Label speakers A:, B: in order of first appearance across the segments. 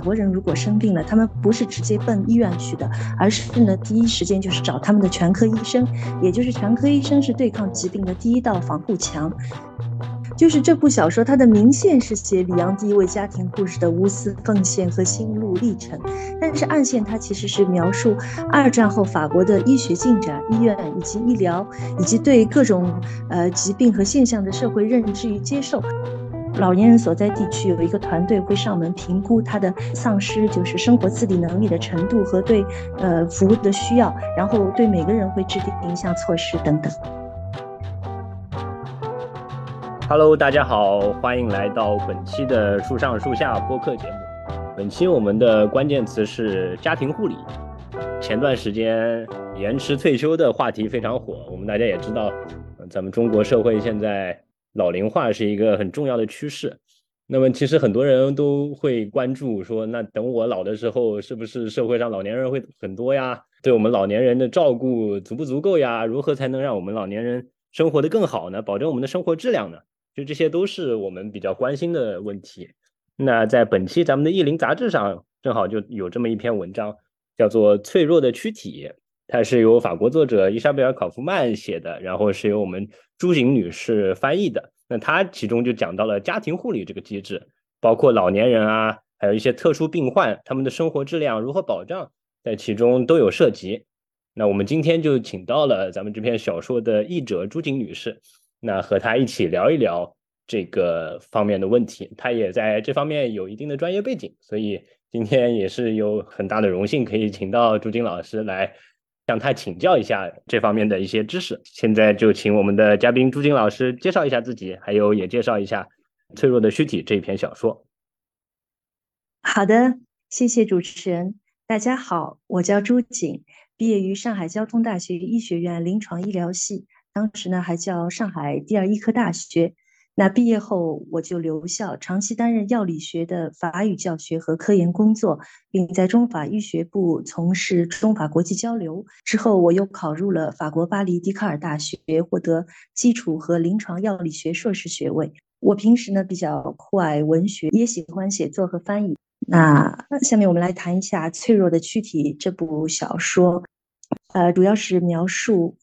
A: 法国人如果生病了，他们不是直接奔医院去的，而是呢第一时间就是找他们的全科医生，也就是全科医生是对抗疾病的第一道防护墙。就是这部小说，它的明线是写里昂第一位家庭护士的无私奉献和心路历程，但是暗线它其实是描述二战后法国的医学进展、医院以及医疗，以及对各种呃疾病和现象的社会认知与接受。老年人所在地区有一个团队会上门评估他的丧失，就是生活自理能力的程度和对呃服务的需要，然后对每个人会制定一项措施等等。
B: Hello，大家好，欢迎来到本期的树上树下播客节目。本期我们的关键词是家庭护理。前段时间延迟退休的话题非常火，我们大家也知道，咱们中国社会现在老龄化是一个很重要的趋势。那么其实很多人都会关注说，那等我老的时候，是不是社会上老年人会很多呀？对我们老年人的照顾足不足够呀？如何才能让我们老年人生活的更好呢？保证我们的生活质量呢？就这些都是我们比较关心的问题。那在本期咱们的《意林》杂志上，正好就有这么一篇文章，叫做《脆弱的躯体》，它是由法国作者伊莎贝尔·考夫曼写的，然后是由我们朱景女士翻译的。那它其中就讲到了家庭护理这个机制，包括老年人啊，还有一些特殊病患，他们的生活质量如何保障，在其中都有涉及。那我们今天就请到了咱们这篇小说的译者朱景女士。那和她一起聊一聊这个方面的问题，她也在这方面有一定的专业背景，所以今天也是有很大的荣幸可以请到朱晶老师来向他请教一下这方面的一些知识。现在就请我们的嘉宾朱晶老师介绍一下自己，还有也介绍一下《脆弱的躯体》这一篇小说。
A: 好的，谢谢主持人。大家好，我叫朱景，毕业于上海交通大学医学院临床医疗系。当时呢还叫上海第二医科大学，那毕业后我就留校，长期担任药理学的法语教学和科研工作，并在中法医学部从事中法国际交流。之后我又考入了法国巴黎笛卡尔大学，获得基础和临床药理学硕士学位。我平时呢比较酷爱文学，也喜欢写作和翻译。那下面我们来谈一下《脆弱的躯体》这部小说，呃，主要是描述。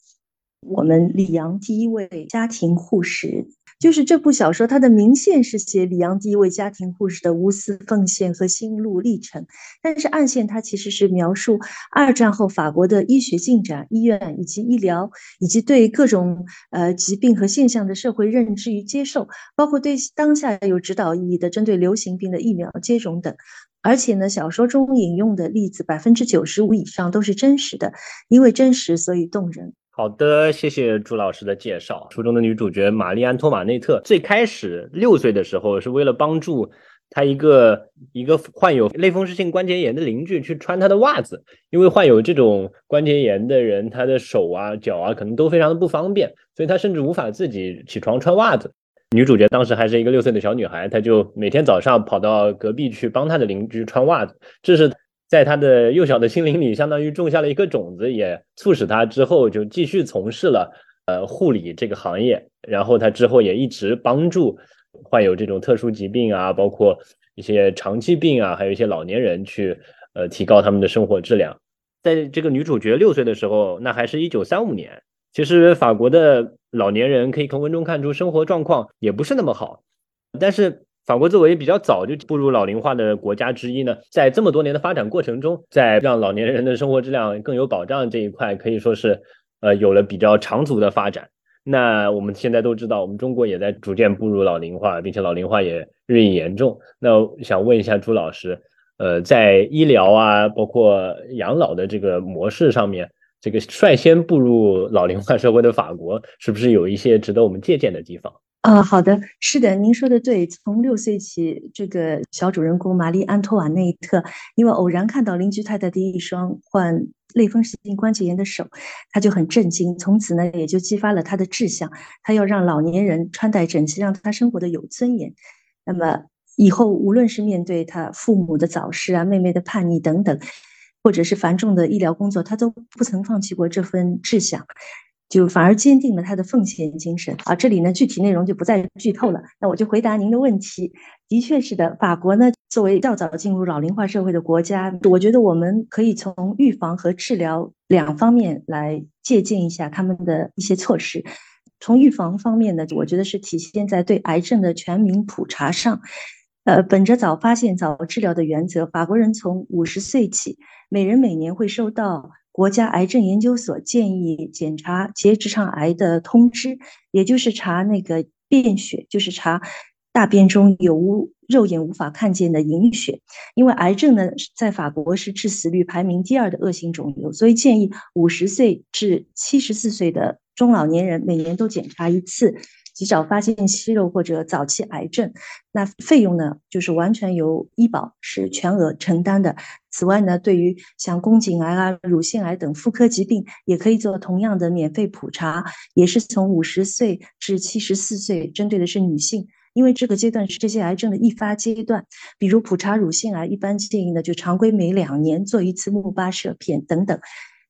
A: 我们里昂第一位家庭护士，就是这部小说，它的明线是写李阳第一位家庭护士的无私奉献和心路历程，但是暗线它其实是描述二战后法国的医学进展、医院以及医疗，以及对各种呃疾病和现象的社会认知与接受，包括对当下有指导意义的针对流行病的疫苗接种等。而且呢，小说中引用的例子百分之九十五以上都是真实的，因为真实所以动人。
B: 好的，谢谢朱老师的介绍。书中的女主角玛丽安托马内特最开始六岁的时候，是为了帮助她一个一个患有类风湿性关节炎的邻居去穿她的袜子，因为患有这种关节炎的人，他的手啊、脚啊可能都非常的不方便，所以他甚至无法自己起床穿袜子。女主角当时还是一个六岁的小女孩，她就每天早上跑到隔壁去帮她的邻居穿袜子，这是。在他的幼小的心灵里，相当于种下了一颗种子，也促使他之后就继续从事了呃护理这个行业。然后他之后也一直帮助患有这种特殊疾病啊，包括一些长期病啊，还有一些老年人去呃提高他们的生活质量。在这个女主角六岁的时候，那还是一九三五年，其实法国的老年人可以从文中看出生活状况也不是那么好，但是。法国作为比较早就步入老龄化的国家之一呢，在这么多年的发展过程中，在让老年人的生活质量更有保障这一块，可以说是呃有了比较长足的发展。那我们现在都知道，我们中国也在逐渐步入老龄化，并且老龄化也日益严重。那想问一下朱老师，呃，在医疗啊，包括养老的这个模式上面，这个率先步入老龄化社会的法国，是不是有一些值得我们借鉴的地方？
A: 啊，好的，是的，您说的对。从六岁起，这个小主人公玛丽安托瓦内特，因为偶然看到邻居太太的一双患类风湿性关节炎的手，他就很震惊。从此呢，也就激发了他的志向，他要让老年人穿戴整齐，让他生活的有尊严。那么以后，无论是面对他父母的早逝啊、妹妹的叛逆等等，或者是繁重的医疗工作，他都不曾放弃过这份志向。就反而坚定了他的奉献精神啊。这里呢，具体内容就不再剧透了。那我就回答您的问题。的确是的，法国呢作为较早进入老龄化社会的国家，我觉得我们可以从预防和治疗两方面来借鉴一下他们的一些措施。从预防方面呢，我觉得是体现在对癌症的全民普查上。呃，本着早发现、早治疗的原则，法国人从五十岁起，每人每年会收到国家癌症研究所建议检查结直肠癌的通知，也就是查那个便血，就是查大便中有无肉眼无法看见的隐血。因为癌症呢，在法国是致死率排名第二的恶性肿瘤，所以建议五十岁至七十四岁的中老年人每年都检查一次。及早发现息肉或者早期癌症，那费用呢，就是完全由医保是全额承担的。此外呢，对于像宫颈癌啊、乳腺癌等妇科疾病，也可以做同样的免费普查，也是从五十岁至七十四岁，针对的是女性，因为这个阶段是这些癌症的易发阶段。比如普查乳腺癌，一般建议呢，就常规每两年做一次钼巴摄片等等。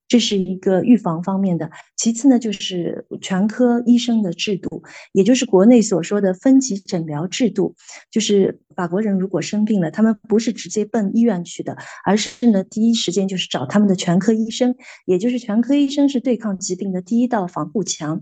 A: 这是一个预防方面的，其次呢，就是全科医生的制度，也就是国内所说的分级诊疗制度。就是法国人如果生病了，他们不是直接奔医院去的，而是呢，第一时间就是找他们的全科医生，也就是全科医生是对抗疾病的第一道防护墙。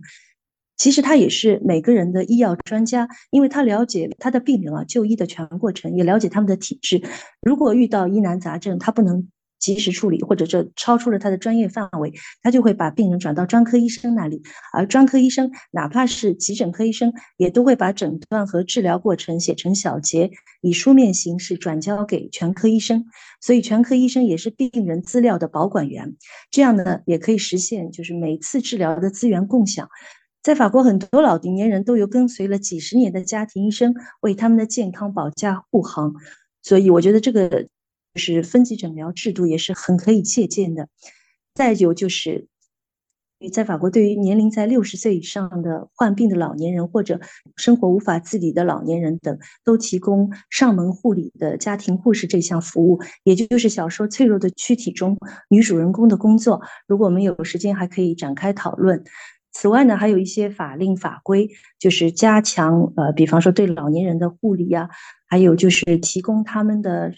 A: 其实他也是每个人的医药专家，因为他了解他的病人啊就医的全过程，也了解他们的体质。如果遇到疑难杂症，他不能。及时处理，或者这超出了他的专业范围，他就会把病人转到专科医生那里。而专科医生，哪怕是急诊科医生，也都会把诊断和治疗过程写成小结，以书面形式转交给全科医生。所以，全科医生也是病人资料的保管员。这样呢，也可以实现就是每次治疗的资源共享。在法国，很多老年人都有跟随了几十年的家庭医生为他们的健康保驾护航。所以，我觉得这个。就是分级诊疗制度也是很可以借鉴的。再有就是，在法国，对于年龄在六十岁以上的患病的老年人或者生活无法自理的老年人等，都提供上门护理的家庭护士这项服务，也就是小说《脆弱的躯体》中女主人公的工作。如果我们有时间，还可以展开讨论。此外呢，还有一些法令法规，就是加强呃，比方说对老年人的护理呀，还有就是提供他们的。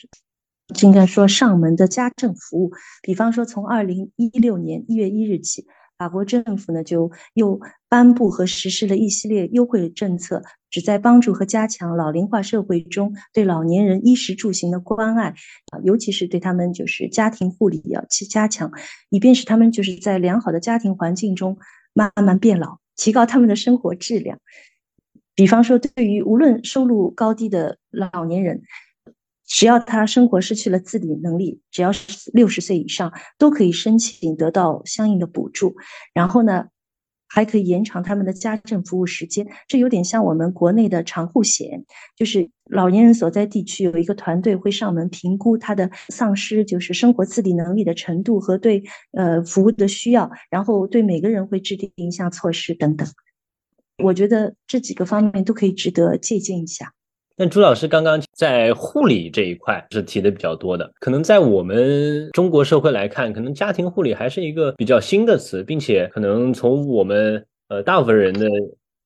A: 应该说上门的家政服务，比方说从二零一六年一月一日起，法国政府呢就又颁布和实施了一系列优惠政策，旨在帮助和加强老龄化社会中对老年人衣食住行的关爱啊，尤其是对他们就是家庭护理要去加强，以便使他们就是在良好的家庭环境中慢慢变老，提高他们的生活质量。比方说，对于无论收入高低的老年人。只要他生活失去了自理能力，只要是六十岁以上，都可以申请得到相应的补助。然后呢，还可以延长他们的家政服务时间。这有点像我们国内的长护险，就是老年人所在地区有一个团队会上门评估他的丧失，就是生活自理能力的程度和对呃服务的需要，然后对每个人会制定一项措施等等。我觉得这几个方面都可以值得借鉴一下。
B: 那朱老师刚刚在护理这一块是提的比较多的，可能在我们中国社会来看，可能家庭护理还是一个比较新的词，并且可能从我们呃大部分人的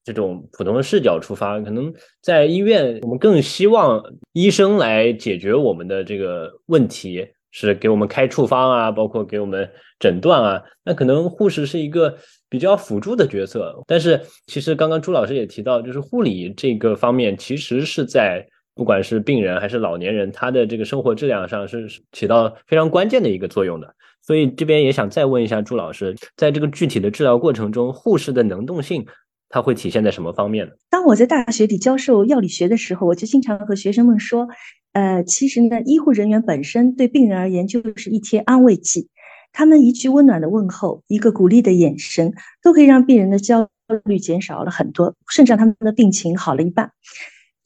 B: 这种普通的视角出发，可能在医院我们更希望医生来解决我们的这个问题，是给我们开处方啊，包括给我们诊断啊，那可能护士是一个。比较辅助的角色，但是其实刚刚朱老师也提到，就是护理这个方面，其实是在不管是病人还是老年人，他的这个生活质量上是起到非常关键的一个作用的。所以这边也想再问一下朱老师，在这个具体的治疗过程中，护士的能动性，它会体现在什么方面呢？
A: 当我在大学里教授药理学的时候，我就经常和学生们说，呃，其实呢，医护人员本身对病人而言就是一贴安慰剂。他们一句温暖的问候，一个鼓励的眼神，都可以让病人的焦虑减少了很多，甚至让他们的病情好了一半。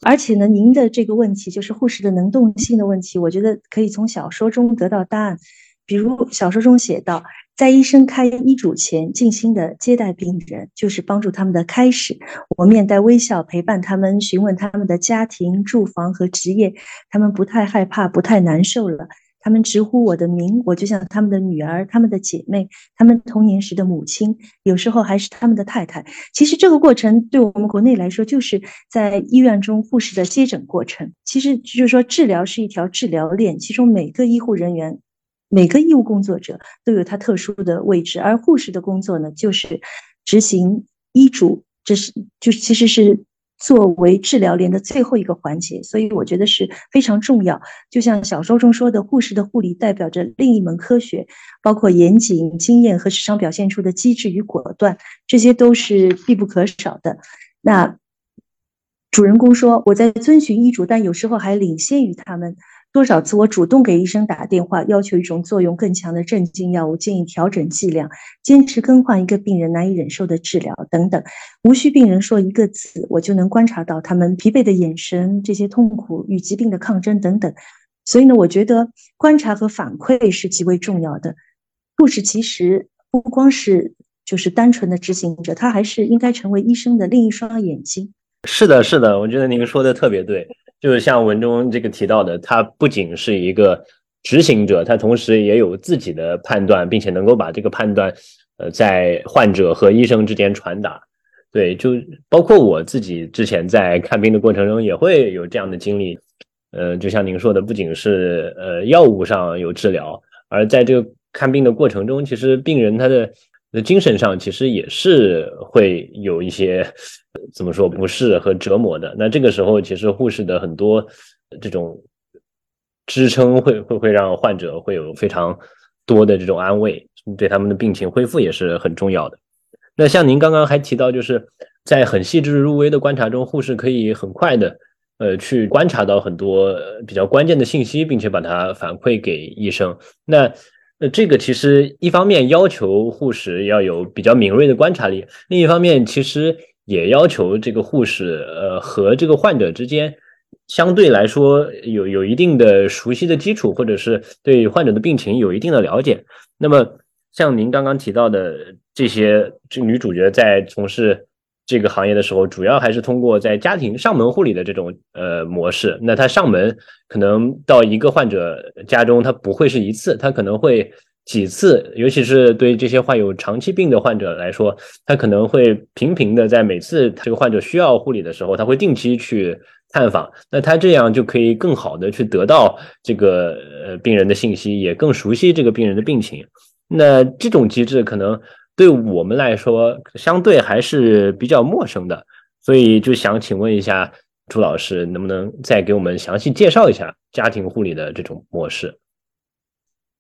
A: 而且呢，您的这个问题就是护士的能动性的问题，我觉得可以从小说中得到答案。比如小说中写道，在医生开医嘱前，静心的接待病人，就是帮助他们的开始。我面带微笑陪伴他们，询问他们的家庭、住房和职业，他们不太害怕，不太难受了。他们直呼我的名，我就像他们的女儿、他们的姐妹、他们童年时的母亲，有时候还是他们的太太。其实这个过程对我们国内来说，就是在医院中护士的接诊过程。其实就是说，治疗是一条治疗链，其中每个医护人员、每个医务工作者都有他特殊的位置，而护士的工作呢，就是执行医嘱，这是就其实是。作为治疗链的最后一个环节，所以我觉得是非常重要。就像小说中说的，护士的护理代表着另一门科学，包括严谨、经验和时常表现出的机智与果断，这些都是必不可少的。那主人公说：“我在遵循医嘱，但有时候还领先于他们。”多少次我主动给医生打电话，要求一种作用更强的镇静药物，建议调整剂量，坚持更换一个病人难以忍受的治疗等等，无需病人说一个字，我就能观察到他们疲惫的眼神，这些痛苦与疾病的抗争等等。所以呢，我觉得观察和反馈是极为重要的。护士其实不光是就是单纯的执行者，他还是应该成为医生的另一双眼睛。
B: 是的，是的，我觉得您说的特别对。就是像文中这个提到的，他不仅是一个执行者，他同时也有自己的判断，并且能够把这个判断，呃，在患者和医生之间传达。对，就包括我自己之前在看病的过程中也会有这样的经历。呃，就像您说的，不仅是呃药物上有治疗，而在这个看病的过程中，其实病人他的。那精神上其实也是会有一些怎么说不适和折磨的。那这个时候，其实护士的很多这种支撑会会会让患者会有非常多的这种安慰，对他们的病情恢复也是很重要的。那像您刚刚还提到，就是在很细致入微的观察中，护士可以很快的呃去观察到很多比较关键的信息，并且把它反馈给医生。那那这个其实一方面要求护士要有比较敏锐的观察力，另一方面其实也要求这个护士呃和这个患者之间相对来说有有一定的熟悉的基础，或者是对患者的病情有一定的了解。那么像您刚刚提到的这些，这女主角在从事。这个行业的时候，主要还是通过在家庭上门护理的这种呃模式。那他上门可能到一个患者家中，他不会是一次，他可能会几次。尤其是对这些患有长期病的患者来说，他可能会频频的在每次这个患者需要护理的时候，他会定期去探访。那他这样就可以更好的去得到这个呃病人的信息，也更熟悉这个病人的病情。那这种机制可能。对我们来说，相对还是比较陌生的，所以就想请问一下朱老师，能不能再给我们详细介绍一下家庭护理的这种模式？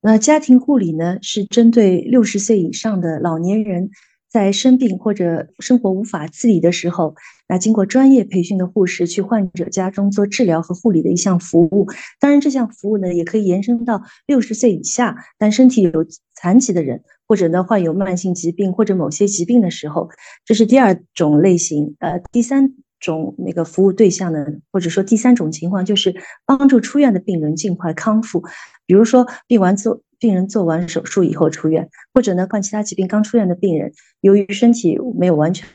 A: 那家庭护理呢，是针对六十岁以上的老年人。在生病或者生活无法自理的时候，那经过专业培训的护士去患者家中做治疗和护理的一项服务。当然，这项服务呢也可以延伸到六十岁以下但身体有残疾的人，或者呢患有慢性疾病或者某些疾病的时候，这是第二种类型。呃，第三种那个服务对象呢，或者说第三种情况就是帮助出院的病人尽快康复，比如说病完做。病人做完手术以后出院，或者呢，患其他疾病刚出院的病人，由于身体没有完全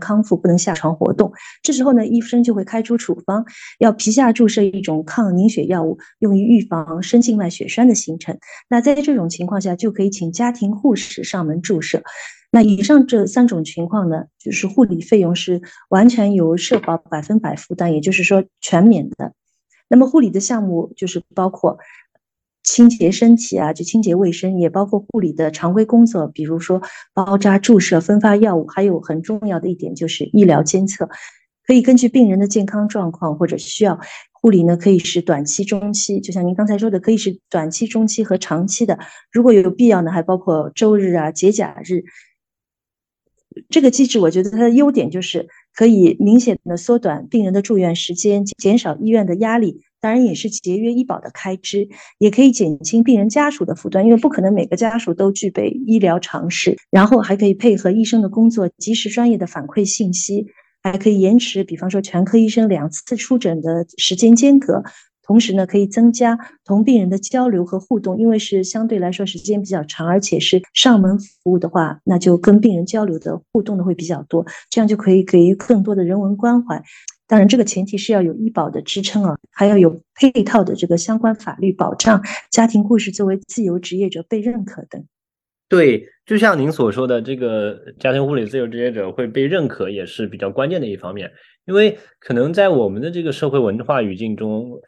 A: 康复，不能下床活动，这时候呢，医生就会开出处方，要皮下注射一种抗凝血药物，用于预防深静脉血栓的形成。那在这种情况下，就可以请家庭护士上门注射。那以上这三种情况呢，就是护理费用是完全由社保百分百负担，也就是说全免的。那么护理的项目就是包括。清洁身体啊，就清洁卫生，也包括护理的常规工作，比如说包扎、注射、分发药物，还有很重要的一点就是医疗监测，可以根据病人的健康状况或者需要，护理呢可以是短期、中期，就像您刚才说的，可以是短期、中期和长期的。如果有必要呢，还包括周日啊、节假日。这个机制，我觉得它的优点就是可以明显的缩短病人的住院时间，减少医院的压力。当然也是节约医保的开支，也可以减轻病人家属的负担，因为不可能每个家属都具备医疗常识。然后还可以配合医生的工作，及时专业的反馈信息，还可以延迟，比方说全科医生两次出诊的时间间隔。同时呢，可以增加同病人的交流和互动，因为是相对来说时间比较长，而且是上门服务的话，那就跟病人交流的互动的会比较多，这样就可以给予更多的人文关怀。当然，这个前提是要有医保的支撑啊，还要有配套的这个相关法律保障，家庭护士作为自由职业者被认可等。
B: 对，就像您所说的，这个家庭护理自由职业者会被认可，也是比较关键的一方面。因为可能在我们的这个社会文化语境中，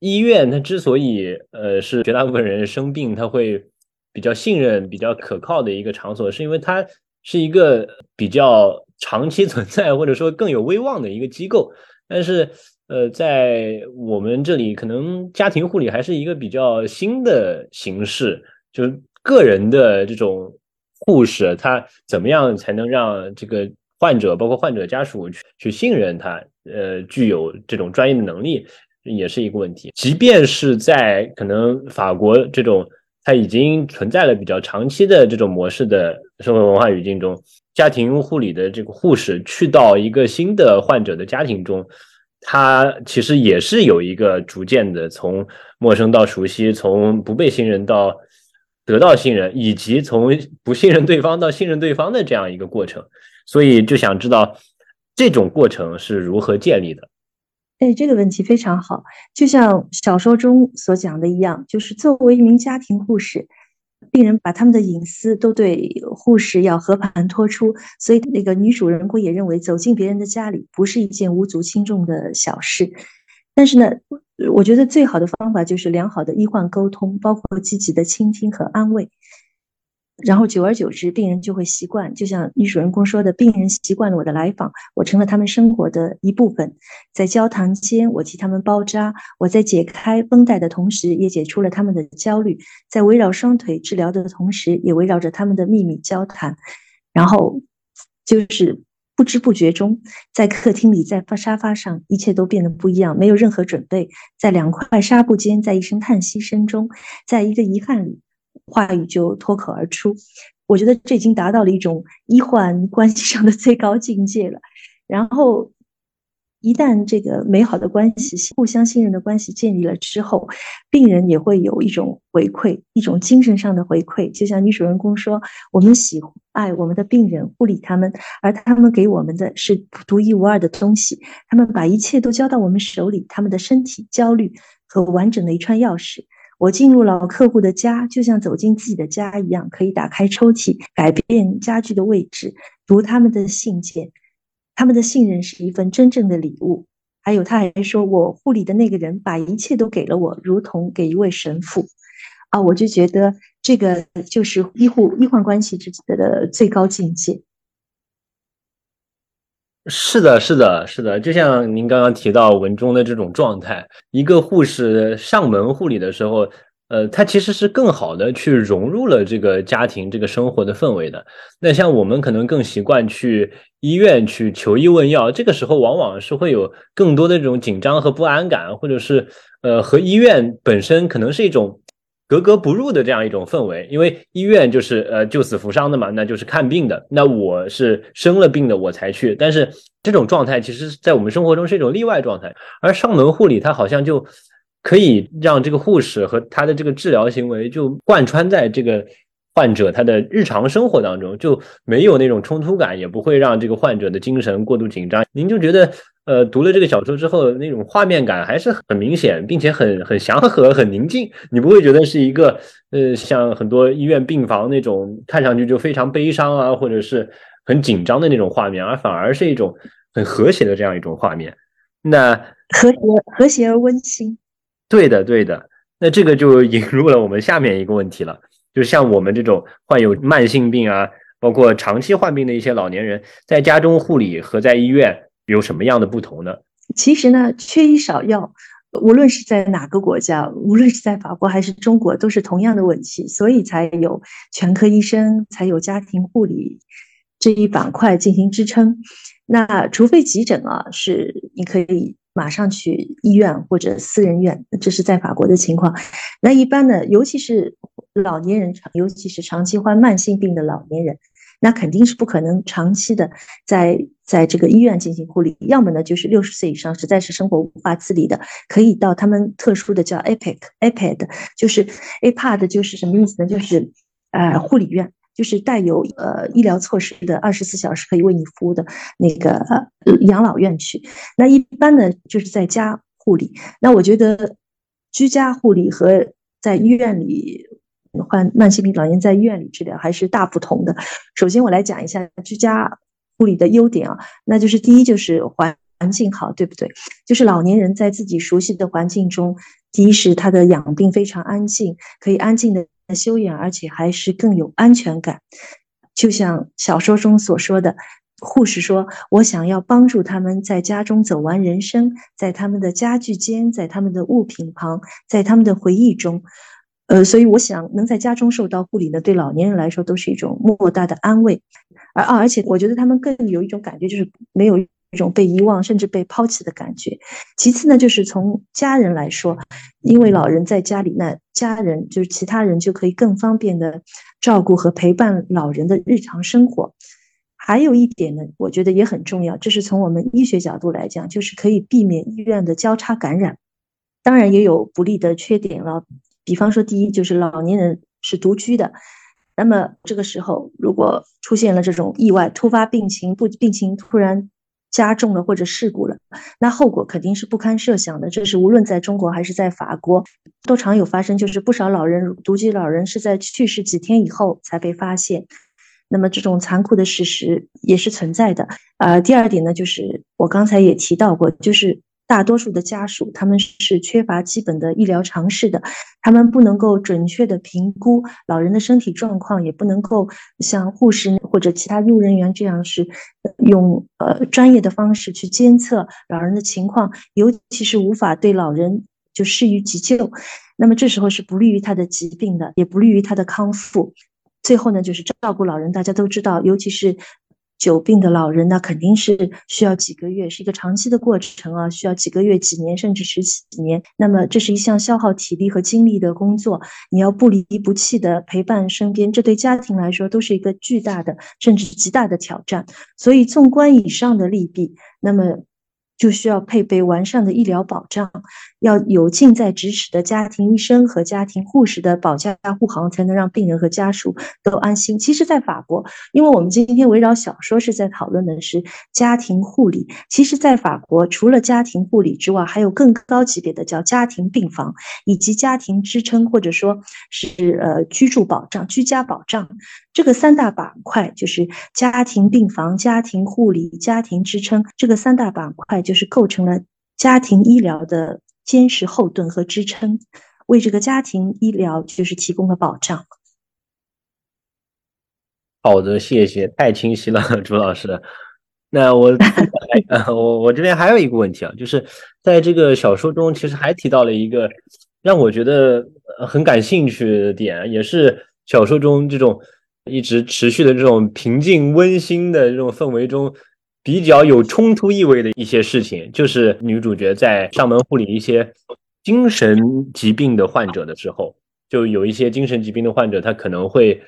B: 医院它之所以呃是绝大部分人生病他会比较信任、比较可靠的一个场所，是因为它是一个比较长期存在或者说更有威望的一个机构。但是呃，在我们这里，可能家庭护理还是一个比较新的形式，就是。个人的这种护士，他怎么样才能让这个患者，包括患者家属去去信任他？呃，具有这种专业的能力，也是一个问题。即便是在可能法国这种它已经存在了比较长期的这种模式的社会文化语境中，家庭护理的这个护士去到一个新的患者的家庭中，他其实也是有一个逐渐的从陌生到熟悉，从不被信任到。得到信任，以及从不信任对方到信任对方的这样一个过程，所以就想知道这种过程是如何建立的。
A: 哎，这个问题非常好，就像小说中所讲的一样，就是作为一名家庭护士，病人把他们的隐私都对护士要和盘托出，所以那个女主人公也认为走进别人的家里不是一件无足轻重的小事。但是呢，我觉得最好的方法就是良好的医患沟通，包括积极的倾听和安慰。然后久而久之，病人就会习惯。就像女主人公说的，病人习惯了我的来访，我成了他们生活的一部分。在交谈间，我替他们包扎；我在解开绷带的同时，也解除了他们的焦虑；在围绕双腿治疗的同时，也围绕着他们的秘密交谈。然后就是。不知不觉中，在客厅里，在沙发上，一切都变得不一样。没有任何准备，在两块纱布间，在一声叹息声中，在一个遗憾里，话语就脱口而出。我觉得这已经达到了一种医患关系上的最高境界了。然后。一旦这个美好的关系、互相信任的关系建立了之后，病人也会有一种回馈，一种精神上的回馈。就像女主人公说：“我们喜爱我们的病人，护理他们，而他们给我们的是独一无二的东西。他们把一切都交到我们手里，他们的身体、焦虑和完整的一串钥匙。我进入老客户的家，就像走进自己的家一样，可以打开抽屉，改变家具的位置，读他们的信件。”他们的信任是一份真正的礼物。还有，他还说，我护理的那个人把一切都给了我，如同给一位神父。啊，我就觉得这个就是医护医患关系之间的最高境界。
B: 是的，是的，是的。就像您刚刚提到文中的这种状态，一个护士上门护理的时候。呃，他其实是更好的去融入了这个家庭、这个生活的氛围的。那像我们可能更习惯去医院去求医问药，这个时候往往是会有更多的这种紧张和不安感，或者是呃和医院本身可能是一种格格不入的这样一种氛围。因为医院就是呃救死扶伤的嘛，那就是看病的。那我是生了病的我才去，但是这种状态其实在我们生活中是一种例外状态，而上门护理它好像就。可以让这个护士和他的这个治疗行为就贯穿在这个患者他的日常生活当中，就没有那种冲突感，也不会让这个患者的精神过度紧张。您就觉得，呃，读了这个小说之后，那种画面感还是很明显，并且很很祥和、很宁静。你不会觉得是一个，呃，像很多医院病房那种看上去就非常悲伤啊，或者是很紧张的那种画面，而反而是一种很和谐的这样一种画面。那
A: 和谐、和谐而温馨。
B: 对的，对的。那这个就引入了我们下面一个问题了，就像我们这种患有慢性病啊，包括长期患病的一些老年人，在家中护理和在医院有什么样的不同呢？
A: 其实呢，缺医少药，无论是在哪个国家，无论是在法国还是中国，都是同样的问题，所以才有全科医生，才有家庭护理这一板块进行支撑。那除非急诊啊，是你可以。马上去医院或者私人院，这是在法国的情况。那一般呢，尤其是老年人，尤其是长期患慢性病的老年人，那肯定是不可能长期的在在这个医院进行护理。要么呢，就是六十岁以上，实在是生活无法自理的，可以到他们特殊的叫 APEC、APED，就是 APAD，就是什么意思呢？就是呃护理院。就是带有呃医疗措施的二十四小时可以为你服务的那个养老院去。那一般呢，就是在家护理。那我觉得居家护理和在医院里患慢性病老年在医院里治疗还是大不同的。首先，我来讲一下居家护理的优点啊，那就是第一就是环环境好，对不对？就是老年人在自己熟悉的环境中，第一是他的养病非常安静，可以安静的休养，而且还是更有安全感。就像小说中所说的，护士说：“我想要帮助他们在家中走完人生，在他们的家具间，在他们的物品旁，在他们的回忆中。”呃，所以我想能在家中受到护理呢，对老年人来说都是一种莫大的安慰。而啊，而且我觉得他们更有一种感觉，就是没有。一种被遗忘甚至被抛弃的感觉。其次呢，就是从家人来说，因为老人在家里，那家人就是其他人就可以更方便的照顾和陪伴老人的日常生活。还有一点呢，我觉得也很重要，这是从我们医学角度来讲，就是可以避免医院的交叉感染。当然也有不利的缺点了，比方说，第一就是老年人是独居的，那么这个时候如果出现了这种意外、突发病情，不病情突然。加重了或者事故了，那后果肯定是不堪设想的。这是无论在中国还是在法国都常有发生，就是不少老人独居老人是在去世几天以后才被发现。那么这种残酷的事实也是存在的。呃，第二点呢，就是我刚才也提到过，就是。大多数的家属他们是缺乏基本的医疗常识的，他们不能够准确的评估老人的身体状况，也不能够像护士或者其他医务人员这样是用呃专业的方式去监测老人的情况，尤其是无法对老人就施予急救，那么这时候是不利于他的疾病的，也不利于他的康复。最后呢，就是照顾老人，大家都知道，尤其是。久病的老人，那肯定是需要几个月，是一个长期的过程啊，需要几个月、几年，甚至十几年。那么，这是一项消耗体力和精力的工作，你要不离不弃的陪伴身边，这对家庭来说都是一个巨大的，甚至极大的挑战。所以，纵观以上的利弊，那么。就需要配备完善的医疗保障，要有近在咫尺的家庭医生和家庭护士的保驾护航，才能让病人和家属都安心。其实，在法国，因为我们今天围绕小说是在讨论的是家庭护理，其实，在法国除了家庭护理之外，还有更高级别的叫家庭病房，以及家庭支撑或者说是呃居住保障、居家保障。这个三大板块就是家庭病房、家庭护理、家庭支撑。这个三大板块就是构成了家庭医疗的坚实后盾和支撑，为这个家庭医疗就是提供了保障。
B: 好的，谢谢，太清晰了，朱老师。那我 我我这边还有一个问题啊，就是在这个小说中，其实还提到了一个让我觉得很感兴趣的点，也是小说中这种。一直持续的这种平静温馨的这种氛围中，比较有冲突意味的一些事情，就是女主角在上门护理一些精神疾病的患者的时候，就有一些精神疾病的患者，他可能会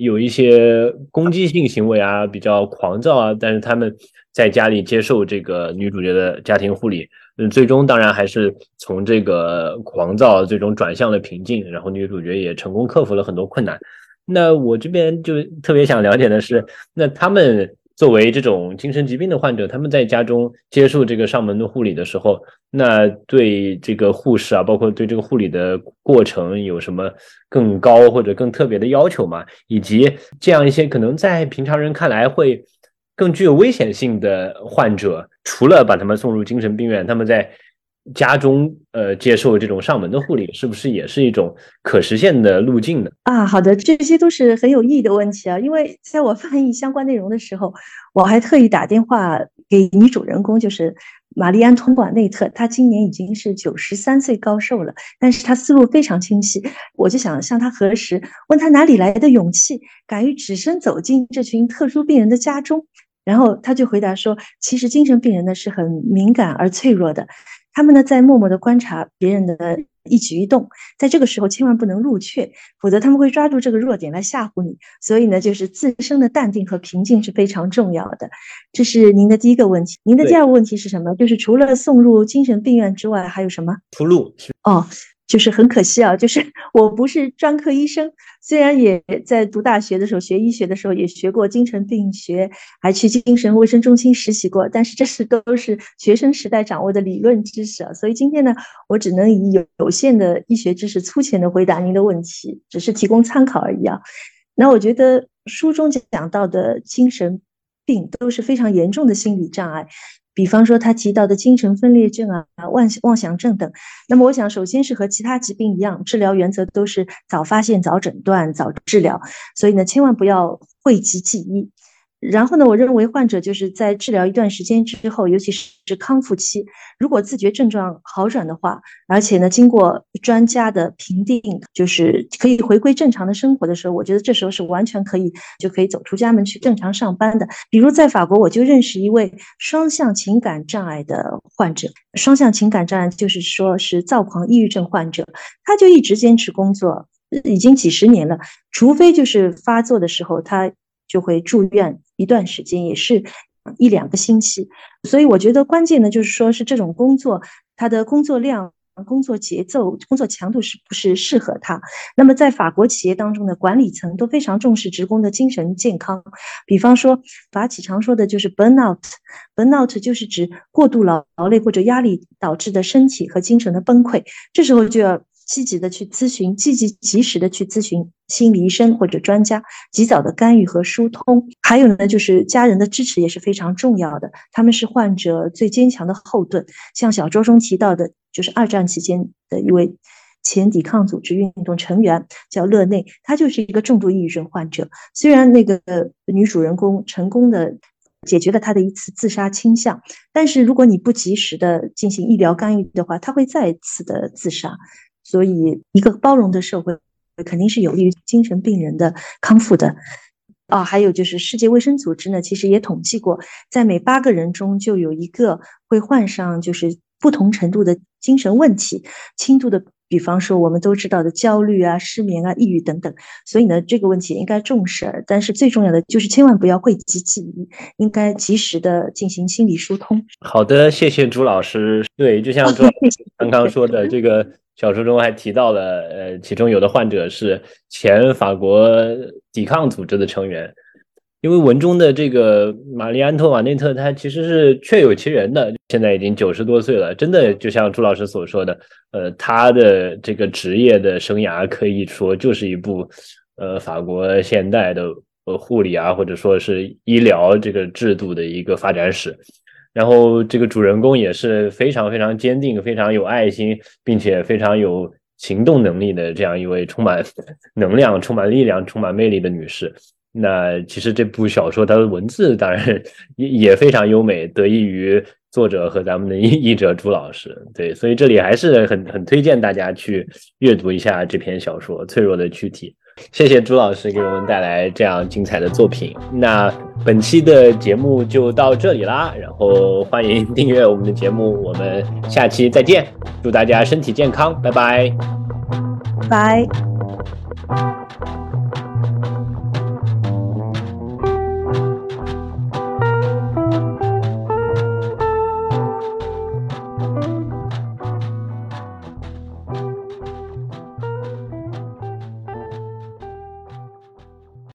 B: 有一些攻击性行为啊，比较狂躁啊，但是他们在家里接受这个女主角的家庭护理，嗯，最终当然还是从这个狂躁最终转向了平静，然后女主角也成功克服了很多困难。那我这边就特别想了解的是，那他们作为这种精神疾病的患者，他们在家中接受这个上门的护理的时候，那对这个护士啊，包括对这个护理的过程有什么更高或者更特别的要求吗？以及这样一些可能在平常人看来会更具有危险性的患者，除了把他们送入精神病院，他们在家中呃接受这种上门的护理，是不是也是一种可实现的路径呢？
A: 啊，好的，这些都是很有意义的问题啊。因为在我翻译相关内容的时候，我还特意打电话给女主人公，就是玛丽安·托瓦内特。她今年已经是九十三岁高寿了，但是她思路非常清晰。我就想向她核实，问她哪里来的勇气，敢于只身走进这群特殊病人的家中。然后她就回答说，其实精神病人呢是很敏感而脆弱的。他们呢，在默默的观察别人的一举一动，在这个时候千万不能入却，否则他们会抓住这个弱点来吓唬你。所以呢，就是自身的淡定和平静是非常重要的。这是您的第一个问题。您的第二个问题是什么？就是除了送入精神病院之外，还有什么
B: 铺路？
A: 哦，就是很可惜啊，就是我不是专科医生，虽然也在读大学的时候学医学的时候也学过精神病学，还去精神卫生中心实习过，但是这是都是学生时代掌握的理论知识啊，所以今天呢，我只能以有有限的医学知识粗浅的回答您的问题，只是提供参考而已啊。那我觉得书中讲到的精神病都是非常严重的心理障碍。比方说他提到的精神分裂症啊、妄妄想症等，那么我想首先是和其他疾病一样，治疗原则都是早发现、早诊断、早治疗，所以呢，千万不要讳疾忌医。然后呢，我认为患者就是在治疗一段时间之后，尤其是康复期，如果自觉症状好转的话，而且呢，经过专家的评定，就是可以回归正常的生活的时候，我觉得这时候是完全可以就可以走出家门去正常上班的。比如在法国，我就认识一位双向情感障碍的患者，双向情感障碍就是说是躁狂抑郁症患者，他就一直坚持工作，已经几十年了，除非就是发作的时候，他就会住院。一段时间也是一两个星期，所以我觉得关键呢，就是说是这种工作，他的工作量、工作节奏、工作强度是不是适合他？那么在法国企业当中的管理层都非常重视职工的精神健康，比方说法企常说的就是 burnout，burnout 就是指过度劳劳累或者压力导致的身体和精神的崩溃，这时候就要。积极的去咨询，积极及时的去咨询心理医生或者专家，及早的干预和疏通。还有呢，就是家人的支持也是非常重要的，他们是患者最坚强的后盾。像小说中提到的，就是二战期间的一位前抵抗组织运动成员，叫勒内，他就是一个重度抑郁症患者。虽然那个女主人公成功的解决了他的一次自杀倾向，但是如果你不及时的进行医疗干预的话，他会再次的自杀。所以，一个包容的社会肯定是有利于精神病人的康复的。啊，还有就是世界卫生组织呢，其实也统计过，在每八个人中就有一个会患上就是不同程度的精神问题，轻度的。比方说，我们都知道的焦虑啊、失眠啊、抑郁等等，所以呢，这个问题应该重视。但是最重要的就是千万不要讳疾忌医，应该及时的进行心理疏通。
B: 好的，谢谢朱老师。对，就像朱老师 刚刚说的，这个小说中还提到了，呃，其中有的患者是前法国抵抗组织的成员。因为文中的这个玛丽安托瓦内特，她其实是确有其人的，现在已经九十多岁了，真的就像朱老师所说的，呃，她的这个职业的生涯可以说就是一部，呃，法国现代的呃护理啊，或者说是医疗这个制度的一个发展史。然后这个主人公也是非常非常坚定、非常有爱心，并且非常有行动能力的这样一位充满能量、充满力量、充满魅力的女士。那其实这部小说它的文字当然也也非常优美，得益于作者和咱们的译译者朱老师。对，所以这里还是很很推荐大家去阅读一下这篇小说《脆弱的躯体》。谢谢朱老师给我们带来这样精彩的作品。那本期的节目就到这里啦，然后欢迎订阅我们的节目，我们下期再见，祝大家身体健康，拜拜，
A: 拜。